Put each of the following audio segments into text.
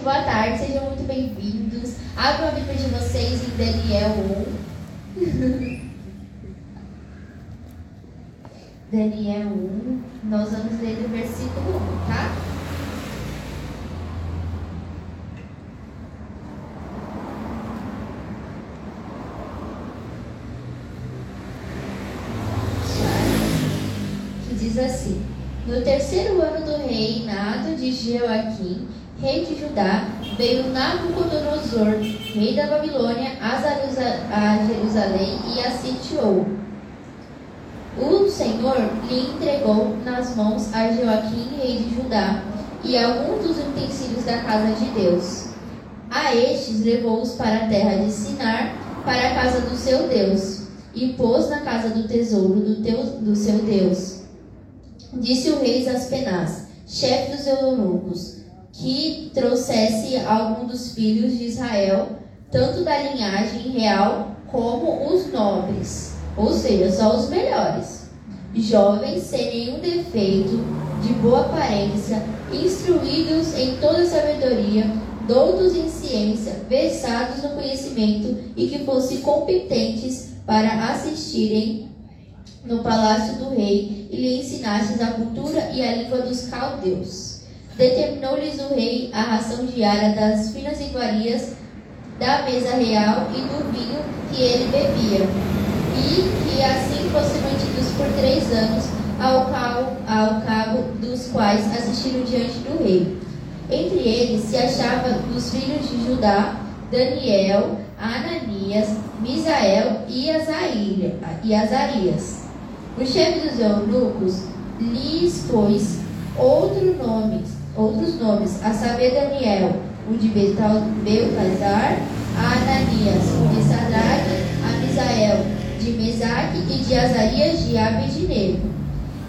Boa tarde, sejam muito bem-vindos. Abra a Bíblia de vocês em Daniel 1. Daniel 1, nós vamos ler do versículo 1, tá? Que diz assim: No terceiro ano do reinado de Joaquim, rei de Judá, veio Nabucodonosor, rei da Babilônia, a Jerusalém e a sitiou. O Senhor lhe entregou nas mãos a Joaquim, rei de Judá, e alguns dos utensílios da casa de Deus. A estes levou-os para a terra de Sinar, para a casa do seu Deus, e pôs na casa do tesouro do, teu, do seu Deus. Disse o rei Aspenaz, chefe dos eunucos, que trouxesse algum dos filhos de Israel, tanto da linhagem real como os nobres, ou seja, só os melhores, jovens sem nenhum defeito, de boa aparência, instruídos em toda sabedoria, doutos em ciência, versados no conhecimento e que fossem competentes para assistirem no palácio do rei e lhe ensinassem a cultura e a língua dos caldeus. Determinou-lhes o rei a ração diária das finas iguarias da mesa real e do vinho que ele bebia, e que assim fossem mantidos por três anos, ao cabo, ao cabo dos quais assistiram diante do rei. Entre eles se achava dos filhos de Judá, Daniel, Ananias, Misael e Azarias. O chefe dos eunucos lhes pôs outro nome, outros nomes, a saber Daniel, o de Beltazar, a Ananias, o de Sadraque, a Misael, de Mesaque e de Azarias de Abednego.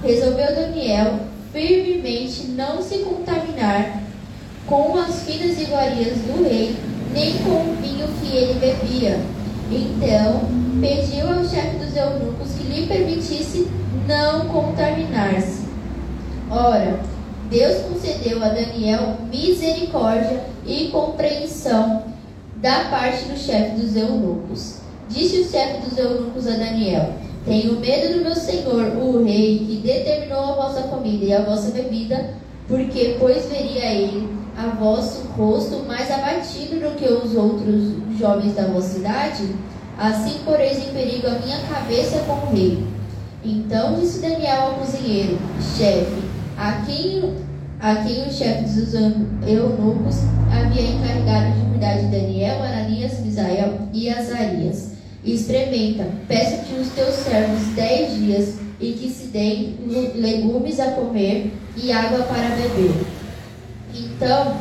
Resolveu Daniel firmemente não se contaminar com as finas iguarias do rei, nem com o vinho que ele bebia. Então pediu ao chefe dos eunucos que lhe permitisse não contaminar-se. Ora, Deus concedeu a Daniel misericórdia e compreensão da parte do chefe dos eunucos. Disse o chefe dos eunucos a Daniel: Tenho medo do meu senhor, o rei, que determinou a vossa comida e a vossa bebida, porque, pois, veria ele a vosso rosto mais abatido do que os outros jovens da vossa cidade? Assim poreis em perigo a minha cabeça com o rei. Então disse Daniel ao cozinheiro: Chefe, a quem, a quem o chefe dos eunucos havia encarregado de cuidar de Daniel, Ananias, Misael e Azarias. Experimenta, peço-te os teus servos dez dias e que se deem legumes a comer e água para beber. Então,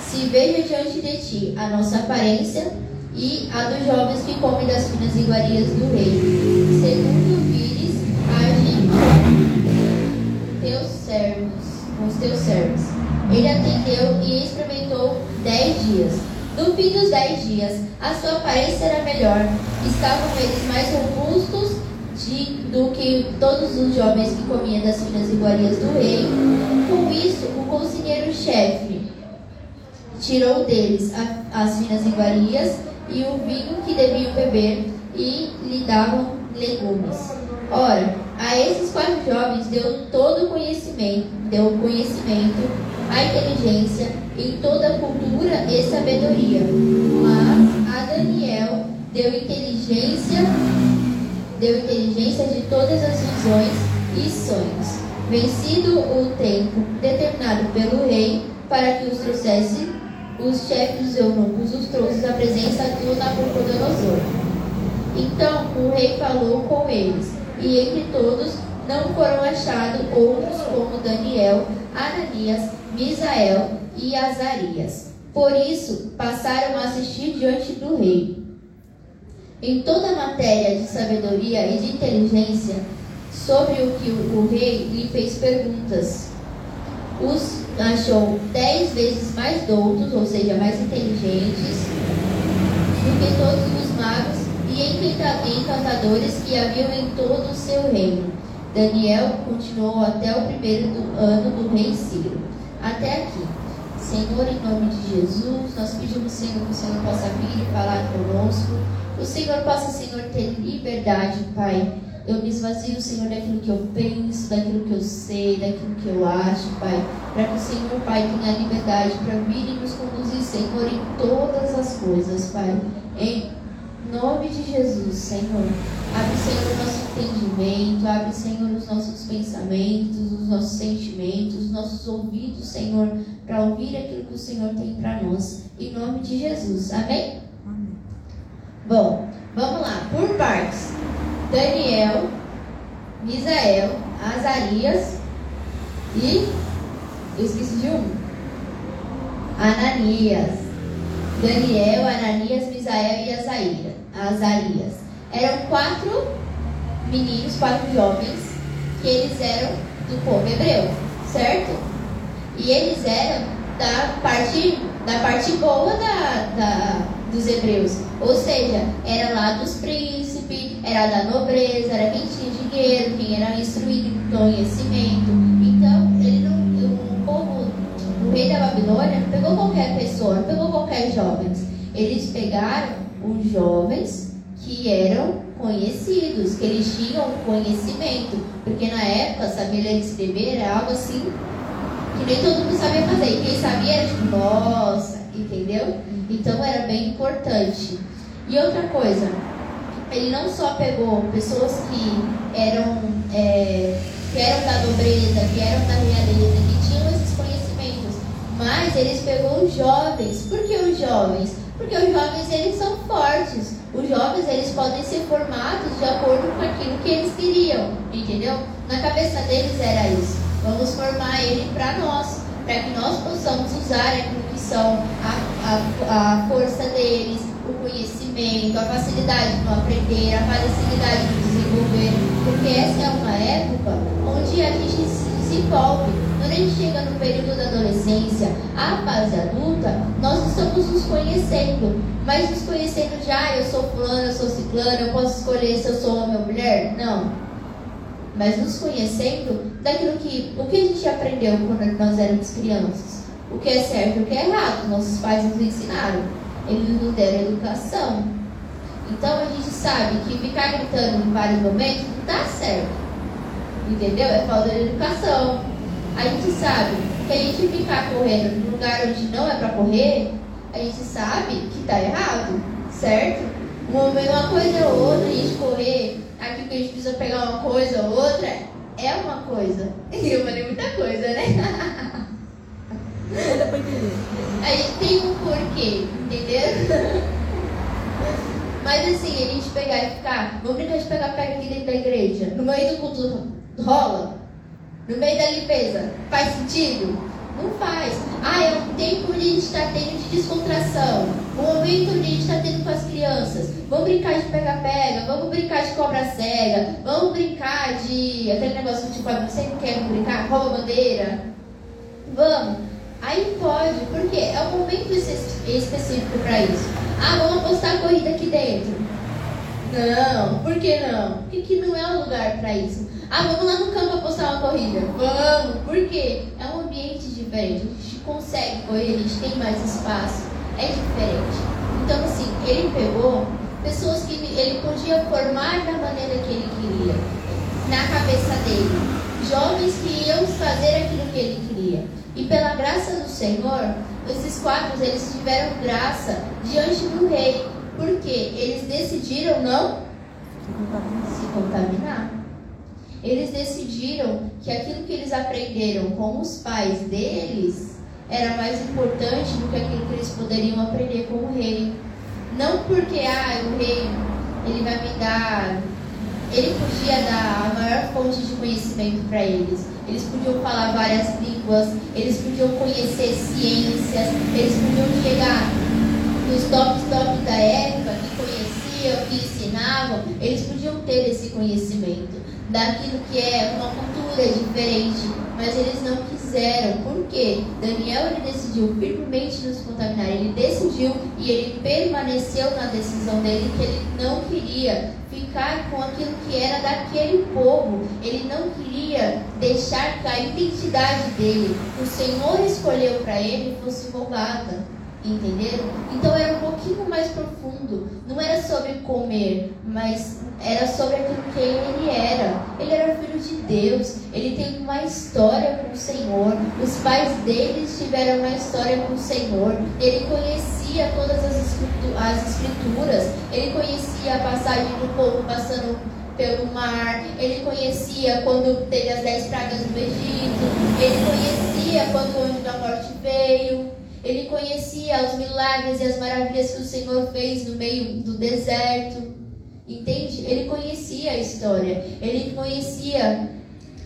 se veja diante de ti a nossa aparência e a dos jovens que comem das finas iguarias do rei, segundo vires agir teus servos, com os teus servos. Ele atendeu e experimentou dez dias. No fim dos dez dias, a sua aparência era melhor. Estavam eles mais robustos de, do que todos os jovens que comiam das finas iguarias do rei. Com isso, o conselheiro-chefe tirou deles a, as finas iguarias e o vinho que deviam beber e lhe davam legumes. Ora, a esses quatro jovens deu todo o conhecimento, deu o conhecimento, a inteligência em toda a cultura e sabedoria. Mas a Daniel deu inteligência, deu inteligência de todas as visões e sonhos. Vencido o tempo determinado pelo rei para que os trouxesse, os chefes dos eunucos os trouxe à presença do Nabucodonosor. Então o rei falou com eles e entre todos não foram achados outros como Daniel, Ananias, Misael e Azarias. Por isso, passaram a assistir diante do rei. Em toda matéria de sabedoria e de inteligência, sobre o que o rei lhe fez perguntas, os achou dez vezes mais doutos, ou seja, mais inteligentes, do que todos os magos e encantadores que haviam em todo o seu reino. Daniel continuou até o primeiro do ano do rei Ciro. Até aqui. Senhor, em nome de Jesus, nós pedimos, Senhor, que o Senhor possa vir e falar conosco. O Senhor possa, Senhor, ter liberdade, Pai. Eu me esvazio, Senhor, daquilo que eu penso, daquilo que eu sei, daquilo que eu acho, Pai. Para que o Senhor, Pai, tenha liberdade para vir e nos conduzir, Senhor, em todas as coisas, Pai. Em nome de Jesus, Senhor. Abre, Senhor, o nosso entendimento, abre, Senhor, os nossos pensamentos, os nossos sentimentos, os nossos ouvidos, Senhor, para ouvir aquilo que o Senhor tem para nós. Em nome de Jesus. Amém? Amém? Bom, vamos lá, por partes. Daniel, Misael, Azarias e. Eu esqueci de um. Ananias. Daniel, Ananias, Misael e Azaíra, Azarias. Eram quatro meninos, quatro jovens, que eles eram do povo hebreu, certo? E eles eram da parte, da parte boa da, da, dos hebreus. Ou seja, era lá dos príncipes, era da nobreza, era quem tinha dinheiro, quem era instruído em conhecimento. Então, ele não, o povo, o rei da Babilônia, pegou qualquer pessoa, pegou qualquer jovens. Eles pegaram os jovens que eram conhecidos, que eles tinham conhecimento. Porque na época, saber ler e escrever era algo assim que nem todo mundo sabia fazer. E quem sabia era tipo, nossa, entendeu? Então era bem importante. E outra coisa, ele não só pegou pessoas que eram, é, que eram da nobreza, que eram da realeza, que tinham esses conhecimentos, mas eles pegou os jovens. Por que os jovens? Porque os jovens eles são fortes. Os jovens eles podem ser formados de acordo com aquilo que eles queriam, entendeu? Na cabeça deles era isso. Vamos formar ele para nós, para que nós possamos usar aquilo que são a, a, a força deles, o conhecimento, a facilidade no aprender, a facilidade no desenvolver, porque essa é uma época onde a gente se desenvolve. Quando a gente chega no período da adolescência, a fase adulta, nós estamos nos conhecendo, mas nos conhecendo já, eu sou fulano, eu sou ciclano, eu posso escolher se eu sou homem ou mulher? Não mas nos conhecendo daquilo que o que a gente aprendeu quando nós éramos crianças. O que é certo e o que é errado. Nossos pais nos ensinaram. Eles nos deram educação. Então a gente sabe que ficar gritando em vários momentos não dá certo. Entendeu? É falta de educação. A gente sabe que a gente ficar correndo num lugar onde não é para correr, a gente sabe que está errado, certo? Uma, uma coisa ou outra, a gente correr aqui que a gente precisa pegar uma coisa ou outra, é uma coisa. E eu falei muita coisa, né? Dá pra entender. Aí tem um porquê, entendeu? Mas assim, a gente pegar e ficar, vamos brincar de pegar pega aqui dentro da igreja, no meio do culto rola, no meio da limpeza, faz sentido? Não faz. Ah, é um tempo onde a gente está tendo de descontração. Um momento onde a gente está tendo com as crianças. Vamos brincar de pega-pega, vamos brincar de cobra cega, vamos brincar de. aquele negócio tipo, você quer brincar? Rouba bandeira. Vamos. Aí pode, porque é um momento específico para isso. Ah, vamos apostar a corrida aqui dentro. Não, por que não? Porque não é o lugar para isso. Ah, vamos lá no campo apostar uma corrida. Vamos, por quê? É um ambiente diferente. A gente consegue correr, a gente tem mais espaço. É diferente. Então, assim, ele pegou pessoas que ele podia formar da maneira que ele queria, na cabeça dele. Jovens que iam fazer aquilo que ele queria. E pela graça do Senhor, esses quatro eles tiveram graça diante do rei. Porque eles decidiram não se contaminar. Eles decidiram que aquilo que eles aprenderam com os pais deles era mais importante do que aquilo que eles poderiam aprender com o rei. Não porque ah, o rei ele vai me dar, ele podia dar a maior fonte de conhecimento para eles. Eles podiam falar várias línguas, eles podiam conhecer ciências, eles podiam chegar nos tops top da época que conheciam, que ensinavam, eles podiam ter esse conhecimento daquilo que é uma cultura diferente, mas eles não quiseram fizeram. Porque Daniel ele decidiu firmemente nos contaminar. Ele decidiu e ele permaneceu na decisão dele que ele não queria ficar com aquilo que era daquele povo. Ele não queria deixar que a identidade dele, o Senhor escolheu para ele, fosse roubada. Entenderam? Então era um pouquinho mais profundo. Não era sobre comer, mas era sobre aquilo que ele era. Ele era filho de Deus. Ele tem uma história com o Senhor. Os pais dele tiveram uma história com o Senhor. Ele conhecia todas as, as escrituras. Ele conhecia a passagem do povo passando pelo mar. Ele conhecia quando teve as dez pragas no Egito. Ele conhecia quando o anjo da morte veio. Ele conhecia os milagres e as maravilhas que o Senhor fez no meio do deserto. Entende? Ele conhecia a história. Ele conhecia,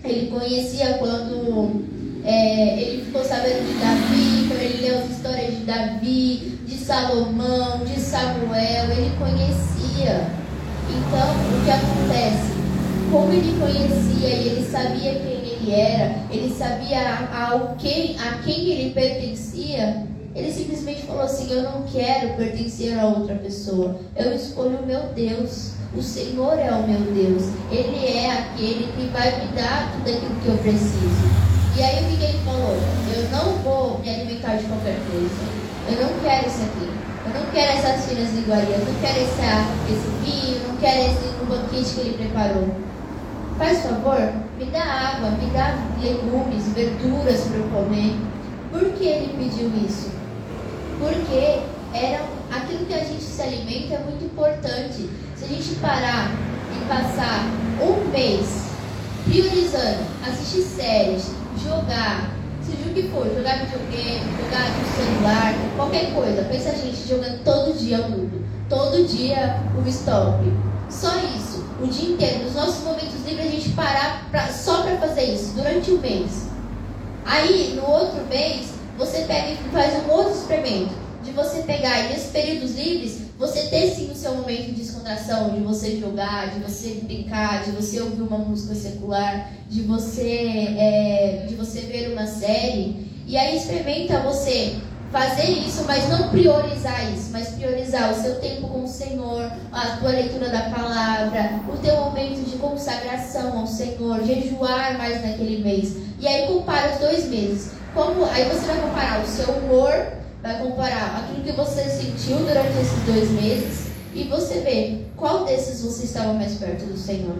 ele conhecia quando é, ele ficou sabendo de Davi, quando ele leu as histórias de Davi, de Salomão, de Samuel, ele conhecia. Então, o que acontece? Como ele conhecia e ele sabia quem ele era, ele sabia quem, a quem ele pertencia, ele simplesmente falou assim: Eu não quero pertencer a outra pessoa. Eu escolho o meu Deus. O Senhor é o meu Deus. Ele é aquele que vai me dar tudo aquilo que eu preciso. E aí o que ele falou? Eu não vou me alimentar de qualquer coisa. Eu não quero isso aqui. Eu não quero essas finas iguarias. Eu não quero esse, esse vinho. Não quero esse banquete que ele preparou. Faz favor, me dá água, me dá legumes, verduras para eu comer. Por que ele pediu isso? Porque era aquilo que a gente se alimenta é muito importante. Se a gente parar e passar um mês priorizando, assistir séries, jogar, seja o que for, jogar videogame, jogar no celular, qualquer coisa. Pensa a gente jogando todo dia o mundo, todo dia o stop. Só isso, o dia inteiro. Nos nossos momentos livres a gente parar pra, só para fazer isso, durante um mês. Aí, no outro mês, você pega e faz um outro experimento de você pegar e nesses períodos livres, você ter sim o seu momento de descontração, de você jogar, de você brincar, de você ouvir uma música secular, de você, é, de você ver uma série. E aí experimenta você fazer isso, mas não priorizar isso, mas priorizar o seu tempo com o Senhor, a tua leitura da palavra, o teu momento de consagração ao Senhor, jejuar mais naquele mês. E aí compara os dois meses. Como, aí você vai comparar o seu humor, vai comparar aquilo que você sentiu durante esses dois meses e você vê qual desses você estava mais perto do Senhor.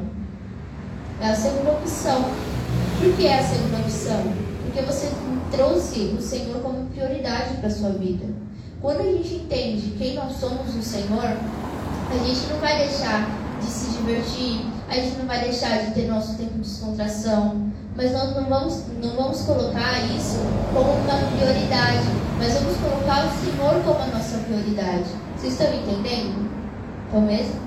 É a segunda opção. Por que é a segunda opção? Porque você trouxe o Senhor como prioridade para a sua vida. Quando a gente entende quem nós somos no Senhor, a gente não vai deixar de se divertir, a gente não vai deixar de ter nosso tempo de descontração, mas nós não vamos, não vamos colocar isso como uma prioridade, mas vamos colocar o Senhor como a nossa prioridade. Vocês estão entendendo? Então mesmo?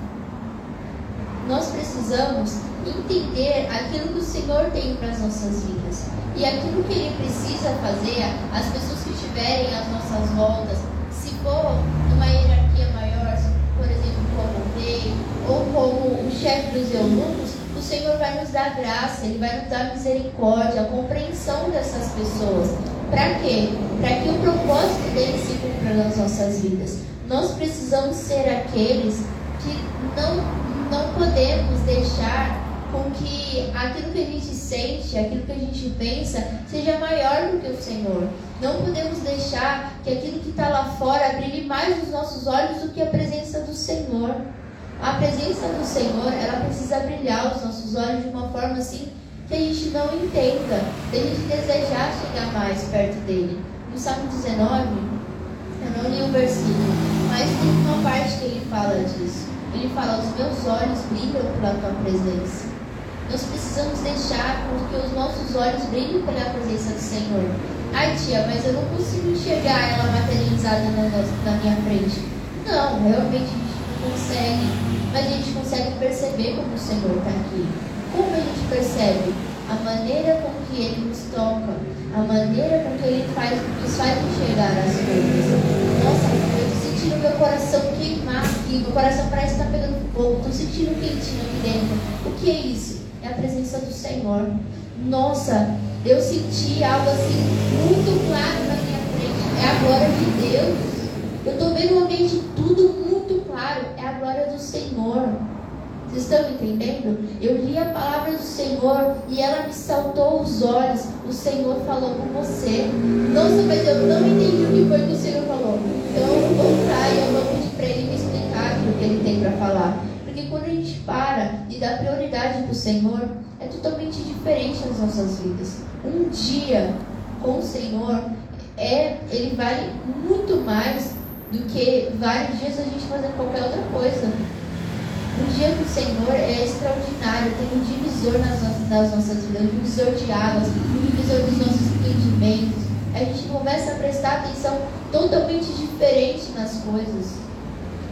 Nós precisamos entender aquilo que o Senhor tem para as nossas vidas. E aquilo que Ele precisa fazer, as pessoas que estiverem às nossas voltas, se for numa hierarquia maior, por exemplo, como rei, ou como o chefe dos eunucos, o Senhor vai nos dar graça, Ele vai nos dar misericórdia, a compreensão dessas pessoas. Para quê? Para que o propósito dele se cumpra nas nossas vidas. Nós precisamos ser aqueles que não, não podemos deixar com que aquilo que a gente sente, aquilo que a gente pensa, seja maior do que o Senhor. Não podemos deixar que aquilo que está lá fora brilhe mais nos nossos olhos do que a presença do Senhor. A presença do Senhor, ela precisa brilhar os nossos olhos de uma forma assim que a gente não entenda, a gente desejar chegar mais perto dele. No Salmo 19, eu não li o versículo, mas tem uma parte que ele fala disso. Ele fala: Os meus olhos brilham pela tua presença. Nós precisamos deixar que os nossos olhos brilhem pela presença do Senhor. Ai, tia, mas eu não consigo enxergar ela materializada na, na minha frente. Não, realmente a gente não consegue. Mas a gente consegue perceber como o Senhor está aqui. Como a gente percebe? A maneira com que Ele nos toca, a maneira com que Ele faz, nos faz enxergar as coisas. Nossa, eu estou sentindo meu coração queimar aqui, meu coração parece estar tá pegando fogo, estou sentindo quentinho aqui dentro. O que é isso? É a presença do Senhor. Nossa, eu senti algo assim muito claro na minha frente. É a glória de Deus. Eu estou vendo o ambiente tudo muito claro. É a glória do Senhor. Vocês estão entendendo? Eu li a palavra do Senhor e ela me saltou os olhos. O Senhor falou com você. Nossa, mas eu não entendi o que foi que o Senhor falou. Então eu vou entrar e eu vou pedir para ele me explicar aquilo que ele tem para falar. Quando a gente para de dar prioridade para o Senhor, é totalmente diferente nas nossas vidas. Um dia com o Senhor é, ele vale muito mais do que vários dias a gente fazer qualquer outra coisa. Um dia com o Senhor é extraordinário, tem um divisor nas, nas nossas vidas, um divisor de águas, um divisor dos nossos entendimentos. A gente começa a prestar atenção totalmente diferente nas coisas.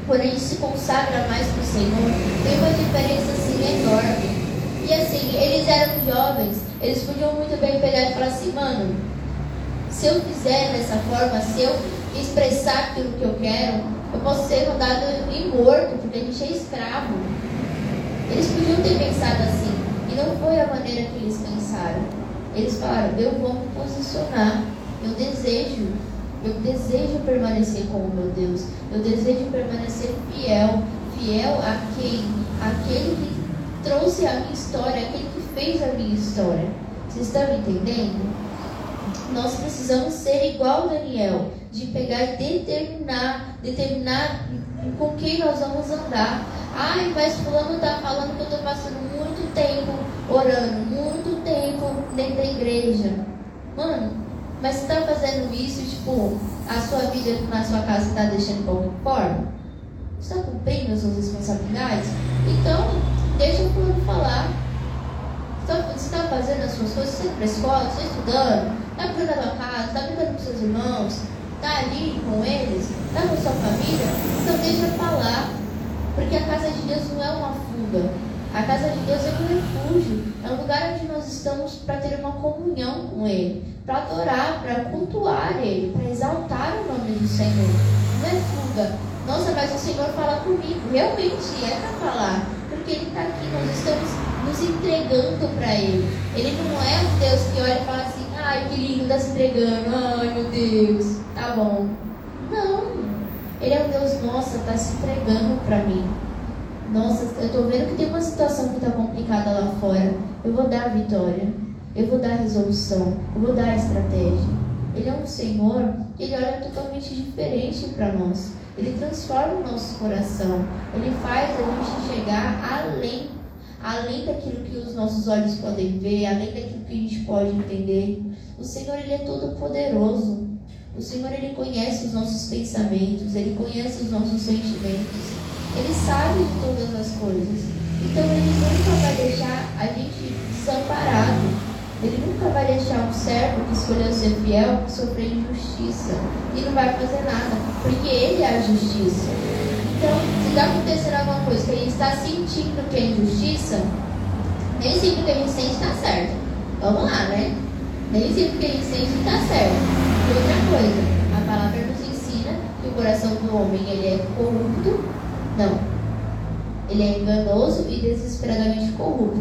Gente se consagra mais para o Senhor, tem uma diferença assim enorme. E assim, eles eram jovens, eles podiam muito bem pegar e falar assim, mano, se eu fizer dessa forma, se eu expressar aquilo que eu quero, eu posso ser rodado e morto, porque a gente é escravo. Eles podiam ter pensado assim, e não foi a maneira que eles pensaram. Eles falaram, eu vou me posicionar, eu desejo, eu desejo permanecer com o meu Deus, eu desejo permanecer fiel, fiel a quem? Aquele que trouxe a minha história, aquele que fez a minha história. Vocês estão entendendo? nós precisamos ser igual Daniel, de pegar e determinar, determinar com quem nós vamos andar. Ai, mas fulano está falando que eu estou passando muito tempo orando, muito tempo dentro da igreja. Mano, mas está fazendo isso, tipo, a sua vida na sua casa está deixando forma? Você está cumprindo as suas responsabilidades? Então, deixa o falar. Você está fazendo as suas coisas, você está para a escola, você está estudando, Está cuidando da tua casa, está cuidando com seus irmãos, está ali com eles, está com sua família, então deixa falar. Porque a casa de Deus não é uma fuga. A casa de Deus é um refúgio. É um lugar onde nós estamos para ter uma comunhão com Ele, para adorar, para cultuar Ele, para exaltar o nome do Senhor. Não é fuga. Nossa, mas o Senhor fala comigo. Realmente é para falar. Porque Ele está aqui, nós estamos nos entregando para Ele. Ele não é um Deus que olha e fala assim, Ai, que lindo, tá se entregando. Ai, meu Deus, tá bom. Não. Ele é um Deus, nossa, tá se entregando para mim. Nossa, eu tô vendo que tem uma situação que tá complicada lá fora. Eu vou dar a vitória. Eu vou dar a resolução. Eu vou dar a estratégia. Ele é um Senhor que ele olha totalmente diferente para nós. Ele transforma o nosso coração. Ele faz a gente chegar além além daquilo que os nossos olhos podem ver, além daquilo que a gente pode entender. O Senhor, Ele é todo poderoso. O Senhor, Ele conhece os nossos pensamentos, Ele conhece os nossos sentimentos. Ele sabe de todas as coisas. Então, Ele nunca vai deixar a gente desamparado. Ele nunca vai deixar um servo que escolheu ser fiel sofrer injustiça. E não vai fazer nada, porque Ele é a justiça. Então, se está acontecendo alguma coisa que gente está sentindo que é injustiça, nem sempre que a gente sente está certo. Vamos lá, né? Nem sempre que a gente sente está certo. E outra coisa, a palavra nos ensina que o coração do homem ele é corrupto. Não. Ele é enganoso e desesperadamente corrupto.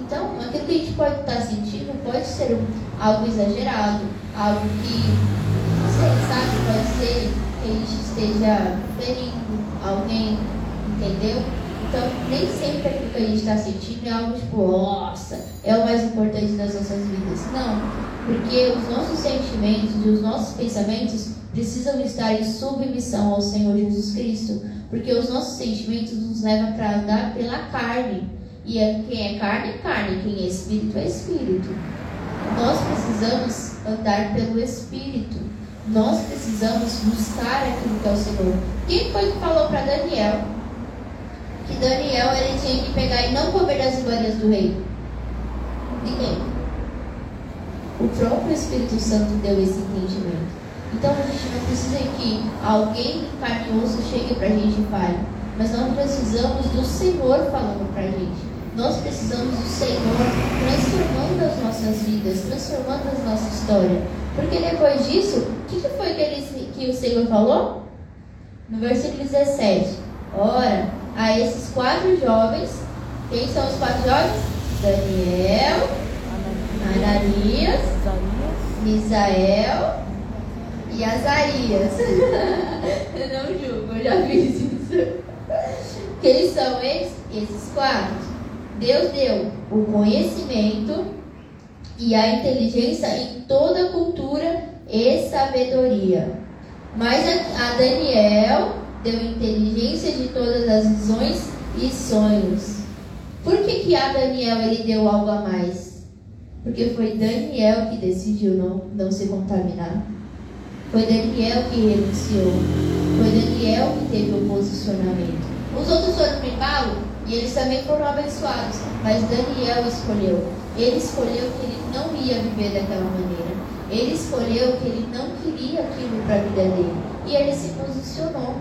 Então, aquilo que a gente pode estar sentindo pode ser algo exagerado, algo que, não sei, sabe, pode ser que a gente esteja ferindo alguém, entendeu? Então, nem sempre aquilo que a gente está sentindo é algo tipo, nossa, é o mais importante das nossas vidas. Não, porque os nossos sentimentos e os nossos pensamentos precisam estar em submissão ao Senhor Jesus Cristo, porque os nossos sentimentos nos levam para andar pela carne. E é, quem é carne é carne, quem é espírito é espírito. Nós precisamos andar pelo espírito. Nós precisamos buscar aquilo que é o Senhor. Quem foi que falou para Daniel que Daniel ele tinha que pegar e não comer das iguarias do rei? Ninguém. O próprio Espírito Santo deu esse entendimento. Então a gente não precisa que alguém carne osso chegue para a gente e fale. Mas nós precisamos do Senhor falando para a gente. Nós precisamos do Senhor transformando as nossas vidas, transformando a nossa história. Porque depois disso, o que, que foi que, ele, que o Senhor falou? No versículo 17. Ora, a esses quatro jovens, quem são os quatro jovens? Daniel, Ananias, Misael e Azarias. eu não julgo, eu já fiz isso. Quem são eles? Esses quatro. Deus deu o conhecimento e a inteligência em toda cultura e sabedoria. Mas a Daniel deu inteligência de todas as visões e sonhos. Por que, que a Daniel ele deu algo a mais? Porque foi Daniel que decidiu não, não se contaminar. Foi Daniel que renunciou. Foi Daniel que teve o posicionamento. Os outros foram para e eles também foram abençoados. Mas Daniel escolheu. Ele escolheu que ele não ia viver daquela maneira. Ele escolheu que ele não queria aquilo para a vida dele. E ele se posicionou.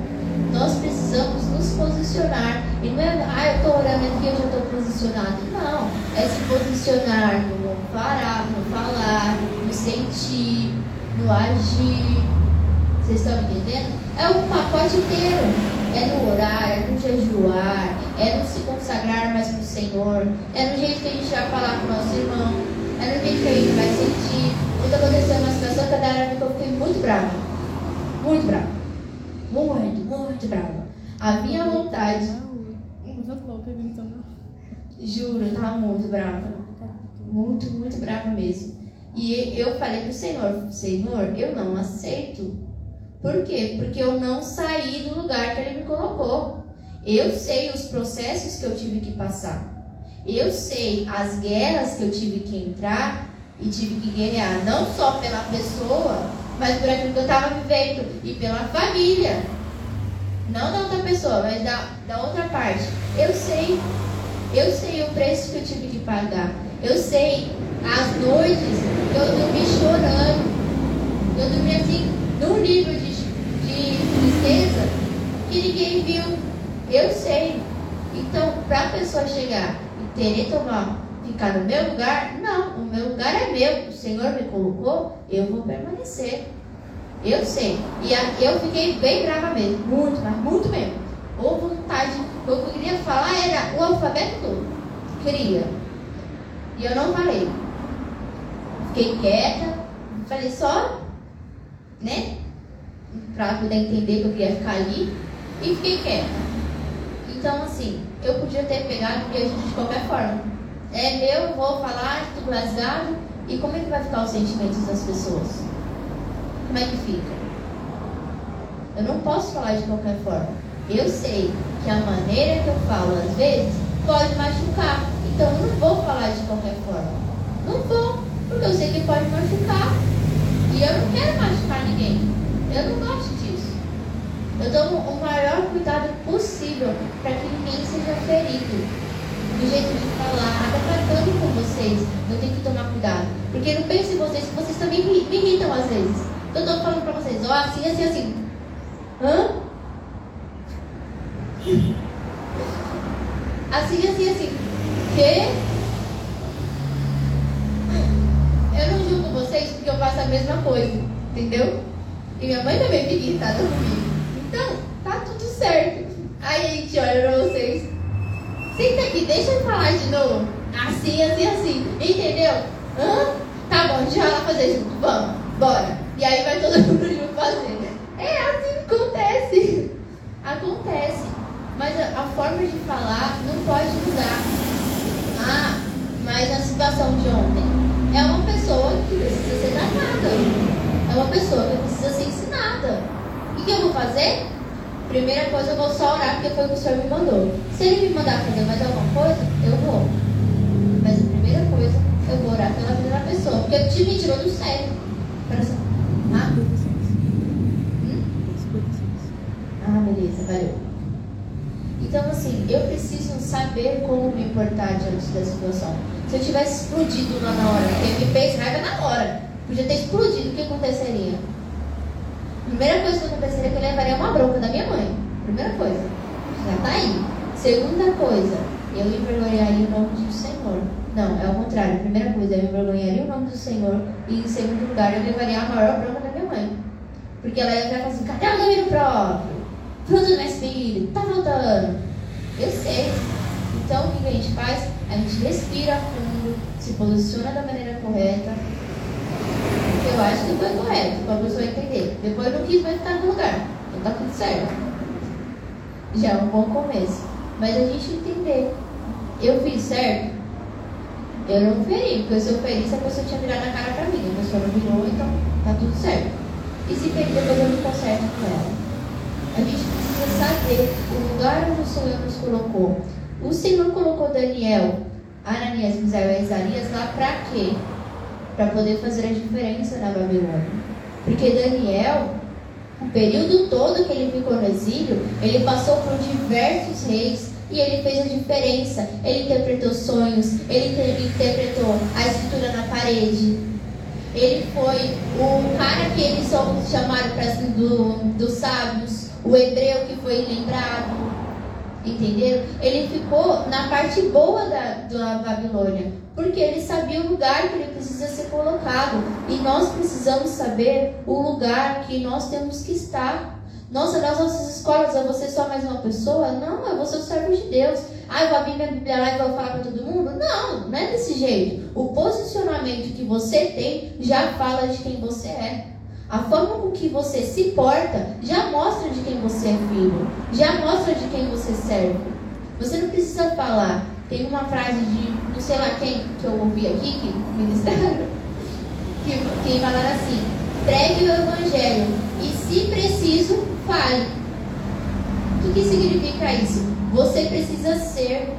Nós precisamos nos posicionar. E não é, ah, eu estou orando aqui, eu já estou posicionado. Não. É se posicionar no parar, no falar, no sentir, no agir. Vocês estão entendendo? É o pacote inteiro. É no orar, é no jejuar, é no se consagrar mais para o Senhor, é no jeito que a gente vai falar com o nosso irmão, é no jeito que a gente vai sentir. Quando aconteceu uma situação que a Dara eu fiquei muito brava. Muito brava. Muito, muito brava. A minha vontade. Juro, eu tava muito brava. Muito, muito brava mesmo. E eu falei pro Senhor, Senhor, eu não aceito. Por quê? Porque eu não saí do lugar que Ele me colocou. Eu sei os processos que eu tive que passar. Eu sei as guerras que eu tive que entrar e tive que guerrear, não só pela pessoa, mas por aquilo que eu estava vivendo e pela família. Não da outra pessoa, mas da, da outra parte. Eu sei, eu sei o preço que eu tive que pagar. Eu sei as noites que eu dormi chorando. Eu dormi assim, num nível de, de tristeza que ninguém viu. Eu sei. Então, para a pessoa chegar e querer tomar ficar no meu lugar? Não, o meu lugar é meu. O Senhor me colocou, eu vou permanecer. Eu sei. E eu fiquei bem brava mesmo, muito, mas muito mesmo. Ou vontade, o que eu queria falar era o alfabeto todo. Queria. E eu não falei. Fiquei quieta, falei só, né? Pra poder entender que eu queria ficar ali. E fiquei quieta. Então, assim, eu podia ter pegado e agir de qualquer forma é meu, vou falar, tudo rasgado. E como é que vai ficar os sentimentos das pessoas? Como é que fica? Eu não posso falar de qualquer forma. Eu sei que a maneira que eu falo, às vezes, pode machucar. Então eu não vou falar de qualquer forma. Não vou, porque eu sei que pode machucar. E eu não quero machucar ninguém. Eu não gosto disso. Eu dou o maior cuidado possível para que ninguém seja ferido do jeito de falar, até tratando com vocês. Eu tenho que tomar cuidado. Porque não pense em vocês, que vocês também me, me irritam às vezes. Então, eu tô falando pra vocês, ó, assim, assim, assim. Hã? Assim, assim, assim. Que? Eu não julgo vocês porque eu faço a mesma coisa. Entendeu? E minha mãe também fica irritada comigo. Então, tá tudo certo. Aí a gente olha pra vocês. Senta aqui, deixa eu falar de novo. Assim, assim, assim. Entendeu? Hã? Tá bom, deixa eu lá fazer junto. Vamos, bora. E aí vai todo mundo junto fazer. É assim que acontece. Acontece. Mas a, a forma de falar não pode mudar. Ah, mas a situação de ontem é uma pessoa que precisa ser tratada. É uma pessoa que precisa ser ensinada. E o que eu vou fazer? Primeira coisa, eu vou só orar porque foi o que o Senhor me mandou. Se Ele me mandar fazer mais alguma coisa, eu vou. Mas a primeira coisa, eu vou orar pela da pessoa. Porque o time me tirou do sério. Ah? Hum? ah, beleza, valeu. Então, assim, eu preciso saber como me importar diante da situação. Se eu tivesse explodido lá na hora, ele me fez raiva na hora. Podia ter explodido, o que aconteceria? Primeira coisa que aconteceria é que eu levaria uma bronca da minha mãe. Primeira coisa. Já tá aí. Segunda coisa, eu envergonharia o nome do Senhor. Não, é o contrário. Primeira coisa, eu envergonharia o nome do Senhor. E em segundo lugar, eu levaria a maior bronca da minha mãe. Porque ela ia falar assim: cadê o domínio próprio? Fruto do meu espírito, tá voltando. Eu sei. Então, o que a gente faz? a gente respira fundo, se posiciona da maneira correta. Eu acho que foi correto, para a pessoa entender. Depois não quis mais ficar no lugar. Então tá tudo certo. Já é um bom começo. Mas a gente entender. Eu fiz certo? Eu não feri, porque se eu ferisse, a pessoa tinha virado a cara pra mim. A pessoa não virou, então tá tudo certo. E se ferir, depois eu me conserto com ela. A gente precisa saber o lugar onde o Senhor nos colocou. O Senhor colocou Daniel, Ananias, Misael e Isarias lá para quê? Para poder fazer a diferença na Babilônia. Porque Daniel, o período todo que ele ficou no exílio, ele passou por diversos reis e ele fez a diferença. Ele interpretou sonhos, ele interpretou a escritura na parede. Ele foi o cara que eles chamaram para do, dos sábios, o hebreu que foi lembrado. Entenderam? Ele ficou na parte boa da, da Babilônia, porque ele sabia o lugar que ele precisa ser colocado. E nós precisamos saber o lugar que nós temos que estar. Nossa, nas nossas escolas é você só mais uma pessoa? Não, é você o servo de Deus. Ah, eu vou abrir minha Bíblia lá e vou falar para todo mundo? Não, não é desse jeito. O posicionamento que você tem já fala de quem você é. A forma com que você se porta já mostra de quem você é filho, já mostra de quem você serve. Você não precisa falar. Tem uma frase de não sei lá quem que eu ouvi aqui, que ministraram, que, que falaram assim: pregue o evangelho e, se preciso, fale. O que, que significa isso? Você precisa ser,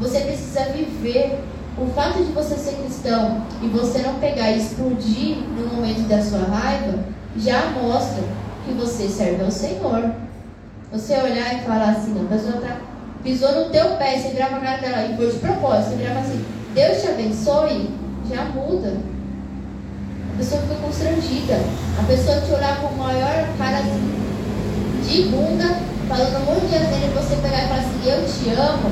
você precisa viver o fato de você ser cristão e você não pegar e explodir no momento da sua raiva já mostra que você serve ao Senhor. Você olhar e falar assim, a pessoa tá, pisou no teu pé, você virar pra cara dela e foi de propósito, você virar assim, Deus te abençoe, já muda. A pessoa fica constrangida. A pessoa te olhar com maior cara assim, de bunda, falando um monte de asneira e você pegar e falar assim, eu te amo,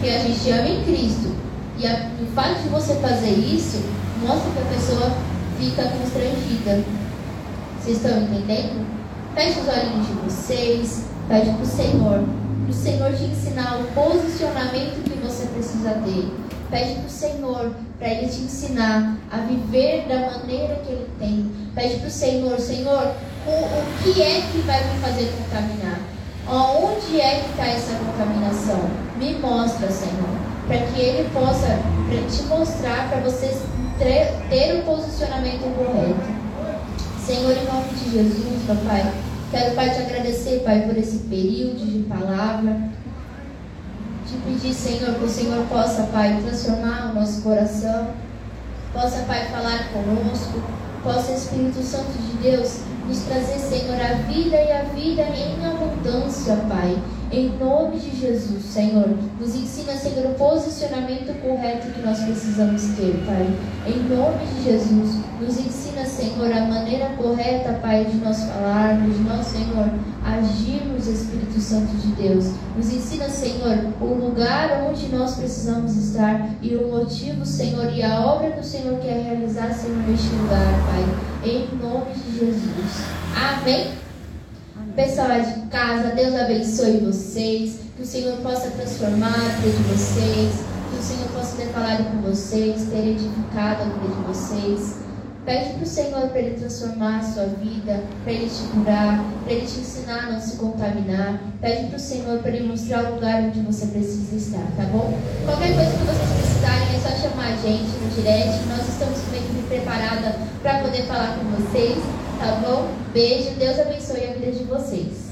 que a gente ama em Cristo. E a, o fato de você fazer isso mostra que a pessoa fica constrangida. Vocês estão entendendo? Feche os olhinhos de vocês, pede para o Senhor, para o Senhor te ensinar o posicionamento que você precisa ter. Pede para o Senhor para Ele te ensinar a viver da maneira que Ele tem. Pede para o Senhor, Senhor, o, o que é que vai me fazer contaminar? Onde é que está essa contaminação? Me mostra, Senhor para que ele possa te mostrar, para você ter o posicionamento correto. Senhor, em nome de Jesus, papai, quero, Pai, te agradecer, Pai, por esse período de palavra. Te pedir, Senhor, que o Senhor possa, Pai, transformar o nosso coração, possa, Pai, falar conosco, possa, Espírito Santo de Deus, nos trazer, Senhor, a vida e a vida em abundância, Pai. Em nome de Jesus, Senhor, nos ensina, Senhor, o posicionamento correto que nós precisamos ter, Pai. Em nome de Jesus, nos ensina, Senhor, a maneira correta, Pai, de nós falarmos, de nós, Senhor, agirmos, Espírito Santo de Deus. Nos ensina, Senhor, o lugar onde nós precisamos estar e o motivo, Senhor, e a obra que o Senhor quer realizar, Senhor, neste lugar, Pai. Em nome de Jesus. Amém. Pessoal de casa, Deus abençoe vocês. Que o Senhor possa transformar a vida de vocês. Que o Senhor possa ter falado com vocês, ter edificado a vida de vocês. Pede para o Senhor para Ele transformar a sua vida, para Ele te curar, para Ele te ensinar a não se contaminar. Pede para o Senhor para Ele mostrar o lugar onde você precisa estar, tá bom? Qualquer coisa que vocês precisarem é só chamar a gente no direct. Nós estamos com uma equipe preparada para poder falar com vocês tá bom? Beijo, Deus abençoe a vida de vocês.